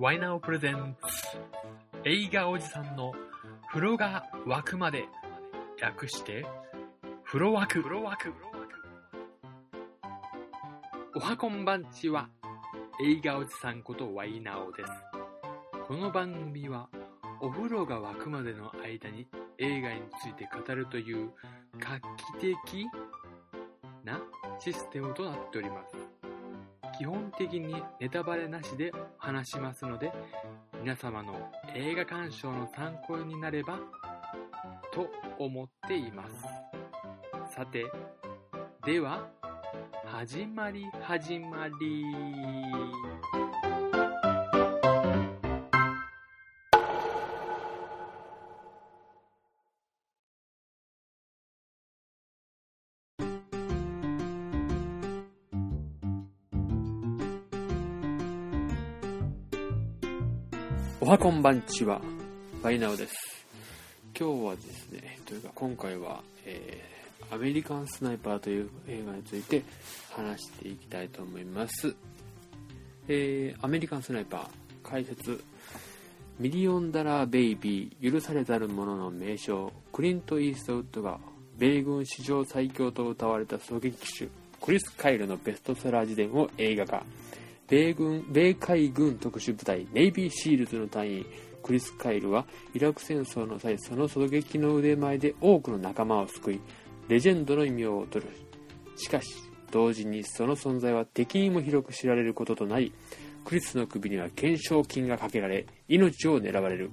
ワイナオプレゼンツ。映画おじさんの風呂が沸くまで略して。風呂沸く。風呂沸くおはこんばんちは映画おじさんことワイナオです。この番組はお風呂が沸くまでの間に映画について語るという画期的なシステムとなっております。基本的にネタバレなしで話しますので皆様の映画鑑賞の参考になればと思っています。さてでは始まり始まり。はこんばんちは、バイナオです。今日はですね、というか今回は、えー、アメリカンスナイパーという映画について話していきたいと思います。えー、アメリカンスナイパー、解説、ミリオンダラーベイビー、許されざる者の名匠、クリント・イーストウッドが米軍史上最強と謳われた狙撃手、クリス・カイルのベストセラー自伝を映画化。米軍米海軍特殊部隊ネイビーシールズの隊員クリス・カイルはイラク戦争の際その狙撃の腕前で多くの仲間を救いレジェンドの異名を取る。しかし同時にその存在は敵にも広く知られることとなりクリスの首には懸賞金がかけられ命を狙われる。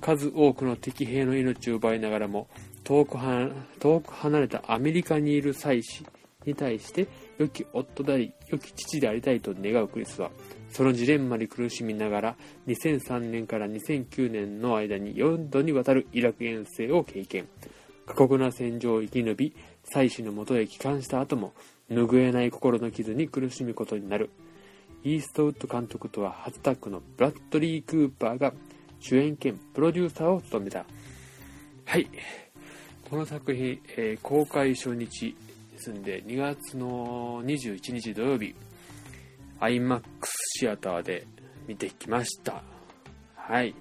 数多くの敵兵の命を奪いながらも遠くは遠く離れたアメリカにいる妻子に対して良き夫であり良き父でありたいと願うクリスはそのジレンマに苦しみながら2003年から2009年の間に4度にわたるイラク遠征を経験。過酷な戦場を生き延び妻子のもとへ帰還した後も拭えない心の傷に苦しむことになる。イーストウッド監督とは初タッグのブラッドリー・クーパーが主演兼プロデューサーを務めた。はい。この作品、えー公開初日。ですんで2月の21日土曜日 iMAX シアターで見てきました。はい。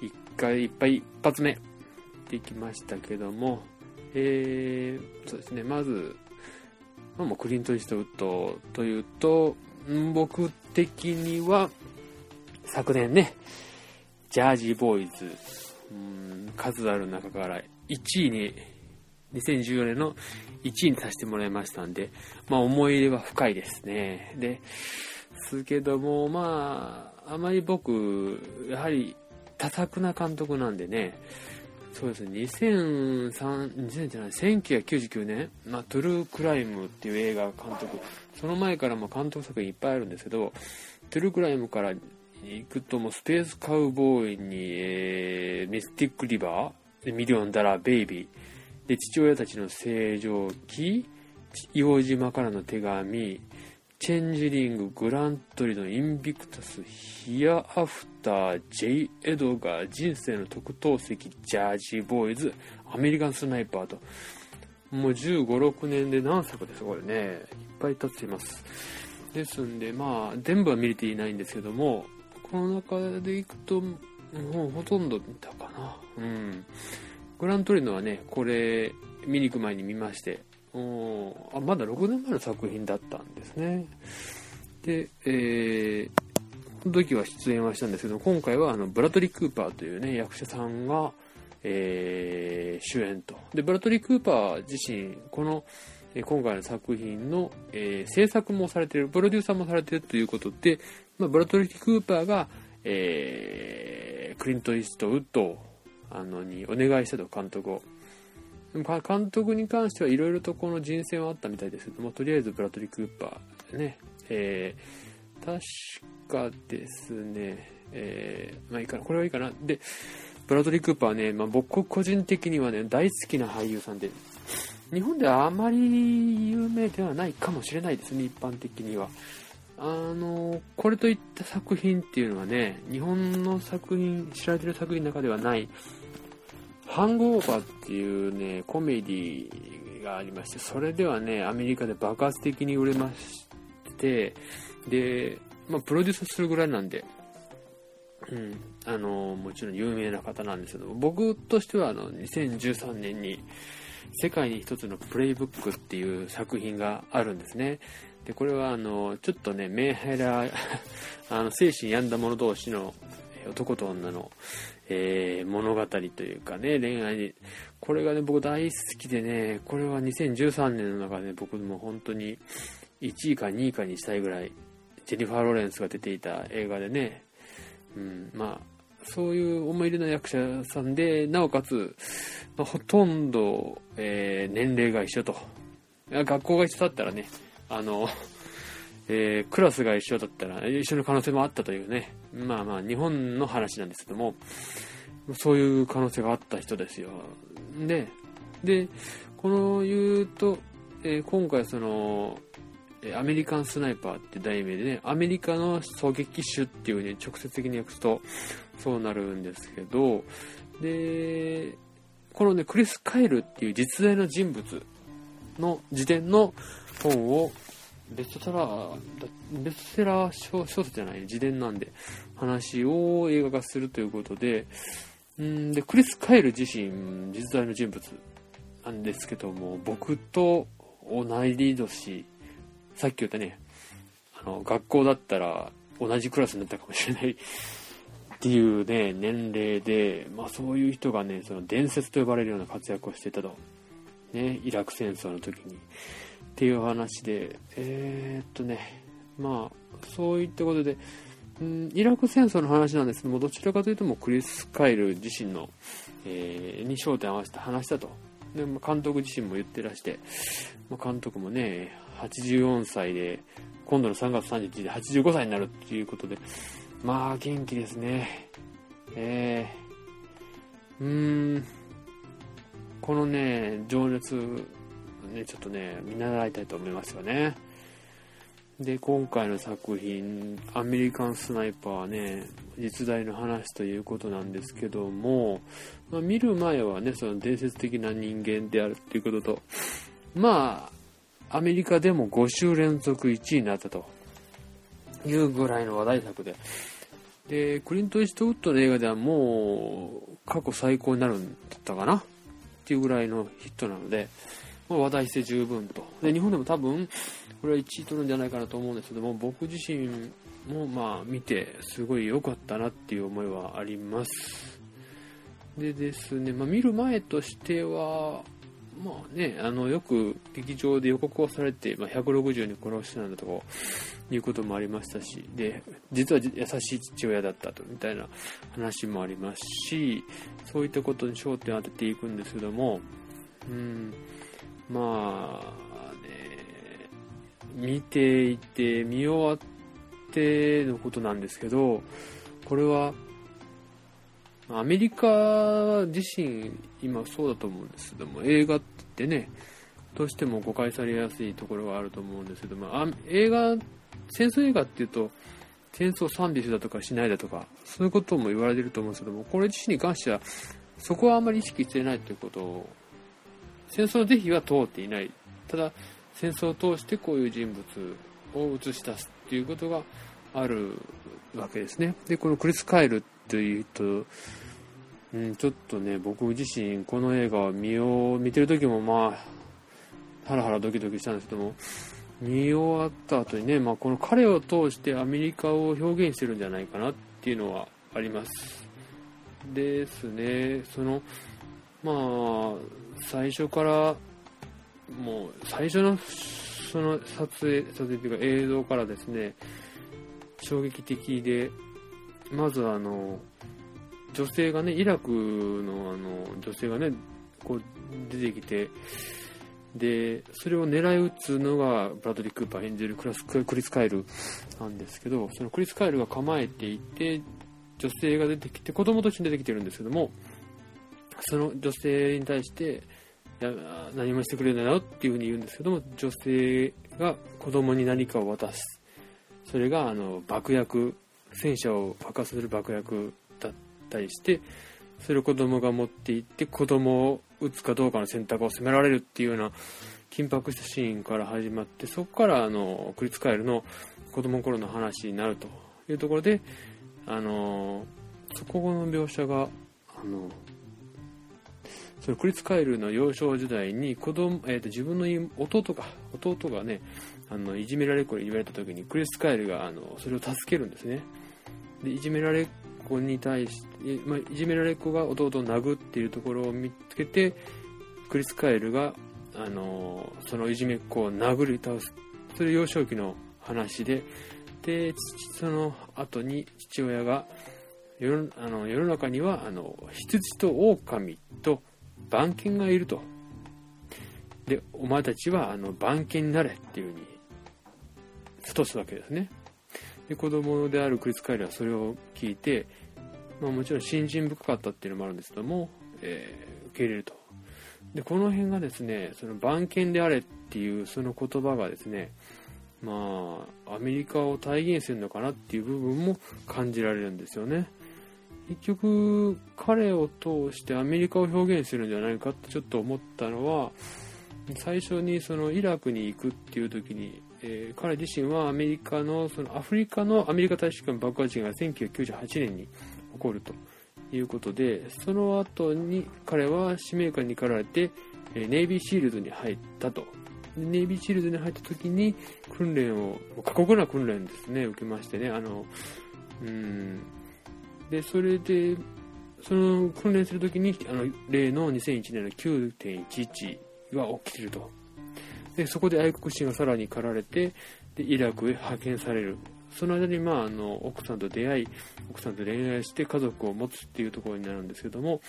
一回いっぱい一発目できましたけどもえー、そうですね。まずまあもうクリント・イーストウッドというと僕的には昨年ねジャージーボーイズうん数ある中から1位に2014年の1位にさせてもらいましたんで、まあ思い入れは深いですね。で、すけども、まあ、あまり僕、やはり多作な監督なんでね、そうですね、2003、2000じゃない、1999年、まあ、トゥルークライムっていう映画監督、その前からも監督作品いっぱいあるんですけど、トゥルークライムから行くともうスペースカウボーイに、えー、ミスティックリバー、ミリオンダラーベイビー、で父親たちの星条旗硫黄島からの手紙チェンジリンググラントリノインビクタスヒアアフター J エドガー人生の特等席ジャージーボーイズアメリカンスナイパーと。もう1 5 6年で何作です。これねいっぱい経っています。ですんでまあ全部は見れていないんですけどもこの中でいくともうほとんど見たかな。うん。グラントリノはね、これ、見に行く前に見まして、おあまだ6年前の作品だったんですね。で、えー、この時は出演はしたんですけど、今回はあのブラトリー・クーパーというね、役者さんが、えー、主演と。で、ブラトリー・クーパー自身、この、えー今回の作品の、えー制作もされている、プロデューサーもされているということで、まあ、ブラトリー・クーパーが、えークリント・イーストウッドをあのにお願いしたと監督を。でも監督に関してはいろいろとこの人選はあったみたいですけどもとりあえずブラトリー・クーパーね。えー確かですね。えーまあいいかな。これはいいかな。でブラトリー・クーパーね、まあ、僕個人的にはね大好きな俳優さんで日本ではあまり有名ではないかもしれないですね一般的には。あのこれといった作品っていうのはね日本の作品知られてる作品の中ではない。ハングオーバーっていうねコメディがありましてそれではねアメリカで爆発的に売れましてで、まあ、プロデュースするぐらいなんでうん、あのもちろん有名な方なんですけど僕としてはあの2013年に「世界に一つのプレイブック」っていう作品があるんですね。でこれはあのちょっとねメンヘラあの精神病んだ者同士の男と女の、えー、物語というかね恋愛にこれがね僕大好きでねこれは2013年の中で僕も本当に1位か2位かにしたいぐらいジェニファー・ロレンスが出ていた映画でねうん、まあ、そういう思い入れの役者さんで、なおかつ、まあ、ほとんど、えー、年齢が一緒と。学校が一緒だったらね、あの、えー、クラスが一緒だったら一緒の可能性もあったというね、まあまあ日本の話なんですけども、そういう可能性があった人ですよ。で、で、この言うと、えー、今回その、アメリカンスナイパーって題名でね、アメリカの狙撃手っていうね、直接的に訳すとそうなるんですけど、で、このね、クリス・カイルっていう実在の人物の自伝の本をベストセラー、ベストセラー小説じゃない、自伝なんで、話を映画化するということで、んで、クリス・カイル自身、実在の人物なんですけども、僕と同い年さっき言ったね、あの、学校だったら同じクラスになったかもしれない っていうね、年齢で、まあそういう人がね、その伝説と呼ばれるような活躍をしてたと。ね、イラク戦争の時に。っていう話で、えー、っとね、まあ、そういったことで、うん、イラク戦争の話なんですけども、どちらかというともクリス・カイル自身の、えー、に焦点を合わせた話だと。で、まあ、監督自身も言ってらして、まあ、監督もね、84歳で、今度の3月31日で85歳になるっていうことで、まあ元気ですね。えー、うーん、このね、情熱、ね、ちょっとね、見習いたいと思いますよね。で、今回の作品、アメリカンスナイパーはね、実在の話ということなんですけども、まあ、見る前はね、その伝説的な人間であるっていうことと、まあ、アメリカでも5週連続1位になったと。いうぐらいの話題作で、で、クリント・イーストウッドの映画ではもう過去最高になるんだったかな？っていうぐらいのヒットなので、話題性十分と。で、日本でも多分、これは1位取るんじゃないかなと思うんですけども、僕自身もまあ見てすごい良かったなっていう思いはあります。でですね、まあ、見る前としては、まあね、あの、よく劇場で予告をされて、まあ、160に殺してなんだとか、いうこともありましたし、で、実は優しい父親だったと、みたいな話もありますし、そういったことに焦点を当てていくんですけども、うん、まあね、見ていて、見終わってのことなんですけど、これは、アメリカ自身、今そうだと思うんですけども、映画ってね、どうしても誤解されやすいところがあると思うんですけども、あ映画、戦争映画っていうと、戦争を賛美するだとかしないだとか、そういうことも言われてると思うんですけども、これ自身に関しては、そこはあんまり意識してないということを、戦争の是非は通っていない。ただ、戦争を通してこういう人物を映し出すっていうことがあるわけですね。で、このクリス・カイルというと、うん、ちょっとね、僕自身、この映画を見よう、見てる時もまあ、ハラハラドキドキしたんですけども、見終わった後にね、まあ、この彼を通してアメリカを表現してるんじゃないかなっていうのはあります。ですね、その、まあ、最初から、もう、最初の、その撮影、撮影というか映像からですね、衝撃的で、まずあの、女性がね、イラクのあの、女性がね、こう出てきて、で、それを狙い撃つのがブラッドリー・クーパー演じるクラスクリス・カイルなんですけど、そのクリス・カイルが構えていて、女性が出てきて、子供と一緒に出てきてるんですけども、その女性に対して、何もしてくれないよっていうふうに言うんですけども、女性が子供に何かを渡す。それがあの爆薬戦車を爆発する爆薬だったりしてそれを子供が持っていって子供を撃つかどうかの選択を迫られるっていうような緊迫したシーンから始まってそこからあのクリツカエルの子供の頃の話になるというところであのそこの描写があのそのクリス・カイルの幼少時代に子供、えー、と自分の弟が弟がねあのいじめられっ子に言われた時にクリス・カイルがあのそれを助けるんですね。でいじめられっ子に対して、まあ、いじめられっ子が弟を殴っているところを見つけてクリス・カイルがあのそのいじめっ子を殴り倒す。それ幼少期の話で。でその後に父親が世あの世の中にはあの羊と狼と番犬がいると。で、お前たちはあの番犬になれっていう風に諭すわけですね。で、子供であるクリス・カイルはそれを聞いて、まあ、もちろん信心深かったっていうのもあるんですけども、えー、受け入れると。で、この辺がですね、その番犬であれっていうその言葉がですね、まあ、アメリカを体現するのかなっていう部分も感じられるんですよね。結局彼を通してアメリカを表現するんじゃないかってちょっと思ったのは最初にそのイラクに行くっていう時に、えー、彼自身はアメリカのそのアフリカのアメリカ大使館爆破事件が1998年に起こるということでその後に彼は使命感に駆られて、ネイビーシールドに入ったと。ネイビーシールドに入った時に訓練を過酷な訓練ですね受けましてねあのうんで、それで、その訓練するときに、あの、例の2001年の9.11が起きてると。で、そこで愛国心がさらに駆られて、で、イラクへ派遣される。その間に、まあ、あの、奥さんと出会い、奥さんと恋愛して家族を持つっていうところになるんですけども、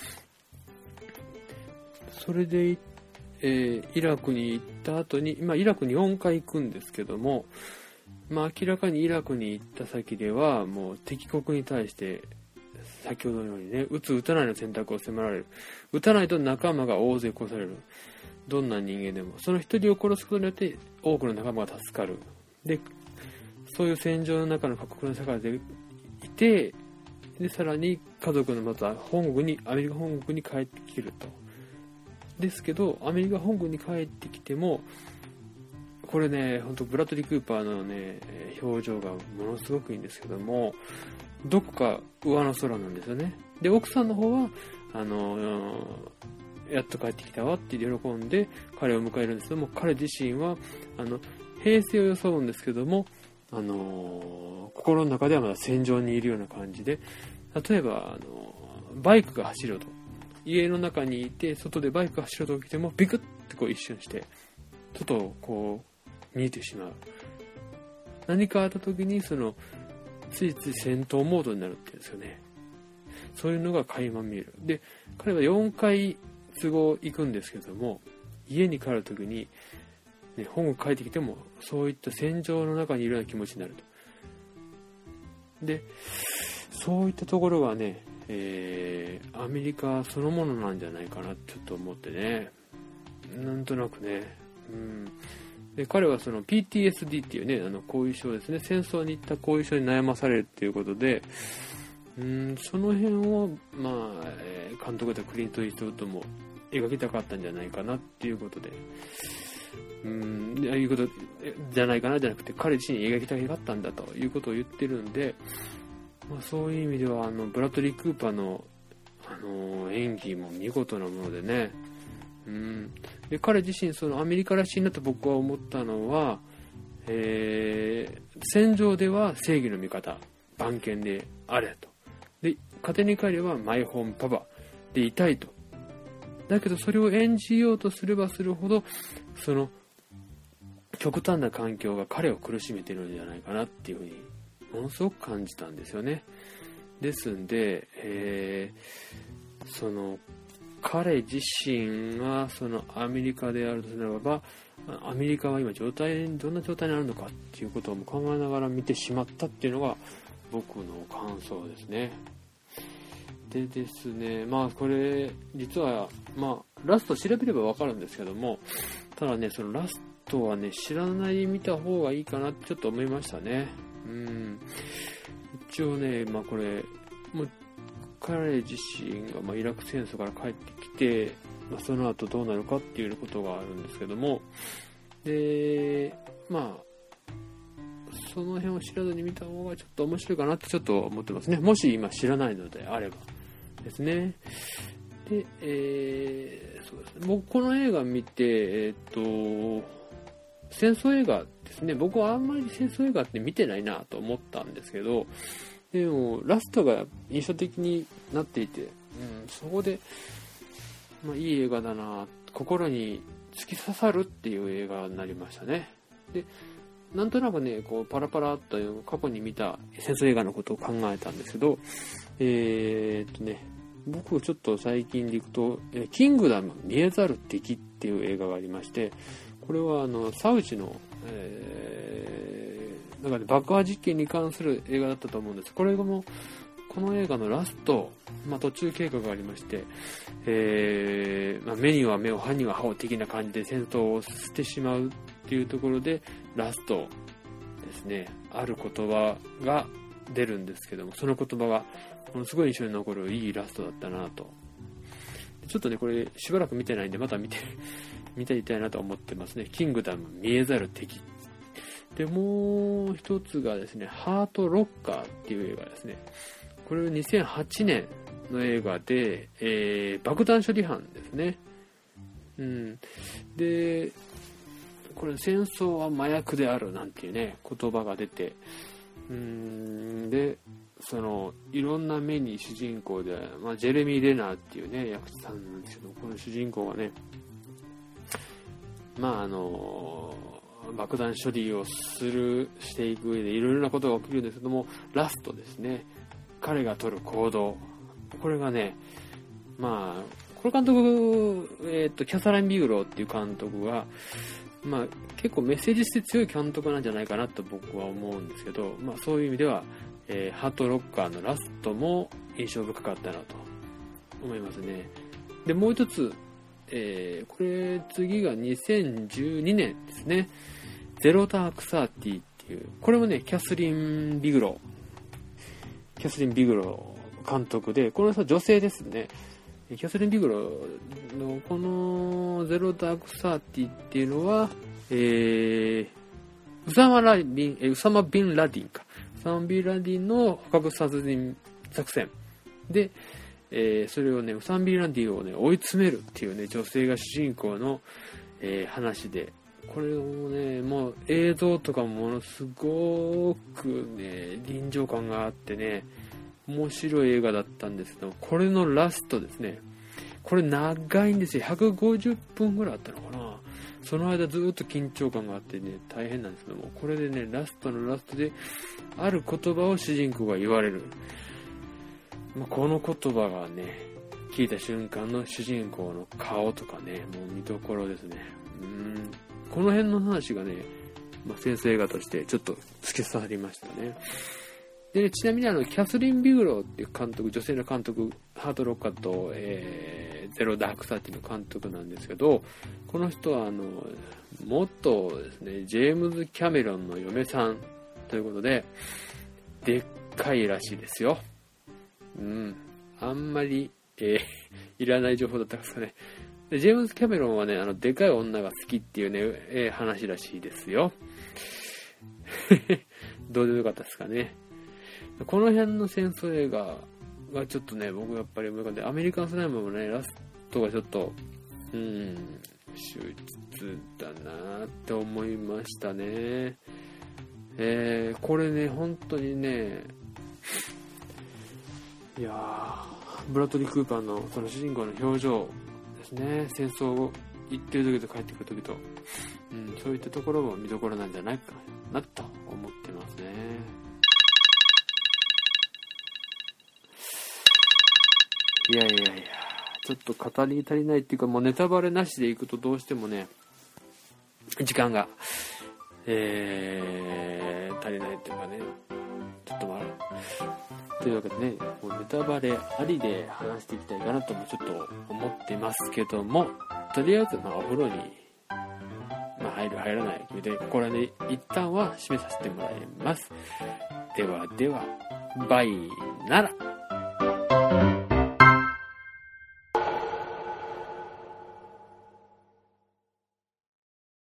それで、えー、イラクに行った後に、まあ、イラクに4回行くんですけども、まあ、明らかにイラクに行った先では、もう敵国に対して先ほどのようにね、打つ打たないの選択を迫られる。打たないと仲間が大勢殺される。どんな人間でも。その一人を殺すことによって多くの仲間が助かる。で、そういう戦場の中の過酷な社会でいて、で、さらに家族のまた本国に、アメリカ本国に帰ってきると。ですけど、アメリカ本国に帰ってきても、これね、ほんとブラッドリー・クーパーのね、表情がものすごくいいんですけども、どこか上の空なんですよね。で、奥さんの方は、あの、やっと帰ってきたわって喜んで彼を迎えるんですけども、彼自身は、あの、平静を装うんですけども、あの、心の中ではまだ戦場にいるような感じで、例えば、あの、バイクが走ると。家の中にいて、外でバイクが走るときても、ビクッてこう一瞬して、外をこう、見えてしまう。何かあった時に、その、ついつい戦闘モードになるっていうんですよね。そういうのが垣間見える。で、彼は4回都合行くんですけども、家に帰るときに、ね、本を書いてきても、そういった戦場の中にいるような気持ちになると。で、そういったところがね、えー、アメリカそのものなんじゃないかなちょっと思ってね、なんとなくね、うん、で彼はその PTSD っていうね、あの後遺症ですね、戦争に行った後遺症に悩まされるっていうことで、うんその辺を、まあ、え監督でクリント・イーストウッドも描きたかったんじゃないかなっていうことで、うん、いうことじゃないかなじゃなくて、彼自身描きたかったんだということを言ってるんで、まあ、そういう意味では、あの、ブラッドリー・クーパーの、あの演技も見事なものでね、うん、で彼自身そのアメリカらしいなと僕は思ったのは、えー、戦場では正義の味方番犬であれと。で家庭に帰ればマイホームパパでいたいと。だけどそれを演じようとすればするほどその極端な環境が彼を苦しめてるんじゃないかなっていうふうにものすごく感じたんですよね。ですんで、えー、その彼自身がそのアメリカであるとすればアメリカは今状態どんな状態にあるのかっていうことを考えながら見てしまったっていうのが僕の感想ですね。でですねまあこれ実はまあラスト調べればわかるんですけどもただねそのラストはね知らない見た方がいいかなってちょっと思いましたね。うん。一応ねまあこれもう彼自身が、ま、イラク戦争から帰ってきて、まあ、その後どうなるかっていうことがあるんですけども、で、まあ、その辺を知らずに見た方がちょっと面白いかなってちょっと思ってますね。もし今知らないのであればですね。で、えー、そうですね。僕この映画見て、えっ、と、戦争映画ですね。僕はあんまり戦争映画って見てないなと思ったんですけど、でも、ラストが印象的になっていて、うん、そこで、まあ、いい映画だな、心に突き刺さるっていう映画になりましたね。で、なんとなくね、こう、パラパラっと過去に見た戦争映画のことを考えたんですけど、えー、っとね、僕ちょっと最近でいくと、えキングダム見えざる敵っていう映画がありまして、これはあの、サウジの、えー、なんかね、爆破実験に関する映画だったと思うんです。これも、この映画のラスト、まあ、途中経過がありまして、えー、まあ、目には目を、歯には歯を的な感じで戦争を捨てしまうっていうところで、ラストですね、ある言葉が出るんですけども、その言葉が、ものすごい印象に残るいいラストだったなと。ちょっとね、これしばらく見てないんで、また見て、見ていたいなと思ってますね。キングダム見えざる敵。で、もう一つがですね、ハートロッカーっていう映画ですね。これは2008年の映画で、えー、爆弾処理班ですね。うん。で、これ戦争は麻薬であるなんていうね、言葉が出て、うーん、で、その、いろんな目に主人公で、まあ、ジェレミー・レナーっていうね、役者さんなんですけど、この主人公がね、まああの、爆弾処理をする、していく上でいろいろなことが起きるんですけども、ラストですね、彼が取る行動。これがね、まあ、この監督、えっ、と、キャサラン・ビグローっていう監督が、まあ、結構メッセージ性強い監督なんじゃないかなと僕は思うんですけど、まあ、そういう意味では、えー、ハートロッカーのラストも印象深かったなと思いますね。で、もう一つ、えー、これ次が2012年ですね。ゼロダークサーティっていう、これもね、キャスリン・ビグロキャスリン・ビグロ監督で、この人は女性ですね。キャスリン・ビグロのこのゼロダークサーティっていうのは、えー、ウサマラビン、えウサマ・ビン・ラディンか。ウサマ・ビン・ラディンの捕獲殺人作戦。で、えー、それをね、ウサマ・ビン・ラディンをね、追い詰めるっていうね、女性が主人公の、えー、話で、これもね、もう映像とかものすごくね、臨場感があってね、面白い映画だったんですけど、これのラストですね。これ長いんですよ。150分ぐらいあったのかな。その間ずっと緊張感があってね、大変なんですけども、これでね、ラストのラストで、ある言葉を主人公が言われる。まあ、この言葉がね、聞いた瞬間の主人公の顔とかね、もう見どころですね。うんこの辺の話がね、まあ、先生映画としてちょっと突き刺さりましたね。で、ね、ちなみにあの、キャスリン・ビグローっていう監督、女性の監督、ハートロッカーと、えー、ゼロ・ダーク・サーティの監督なんですけど、この人はあの、元ですね、ジェームズ・キャメロンの嫁さんということで、でっかいらしいですよ。うん。あんまり、えー、いらない情報だったんですかね。で、ジェームズ・キャメロンはね、あの、でかい女が好きっていうね、えー、話らしいですよ。どうでもよかったですかね。この辺の戦争映画がちょっとね、僕やっぱり思い浮かんで、アメリカンスナイムもね、ラストがちょっと、うん、秀逸だなって思いましたね。えー、これね、本当にね、いやー、ブラッドリー・クーパーのその主人公の表情ですね、戦争を行ってる時と帰ってくる時と、うん、そういったところも見どころなんじゃないかなと思ってますね。いやいやいや、ちょっと語り足りないっていうか、もうネタバレなしでいくとどうしてもね、時間が、えー、足りないっていうかね、ちょっと、というわけでね、もうネタバレありで話していきたいかなともちょっと思ってますけども、とりあえずまあお風呂に、まあ、入る入らないで、これで一旦は締めさせてもらいます。ではでは、バイなら。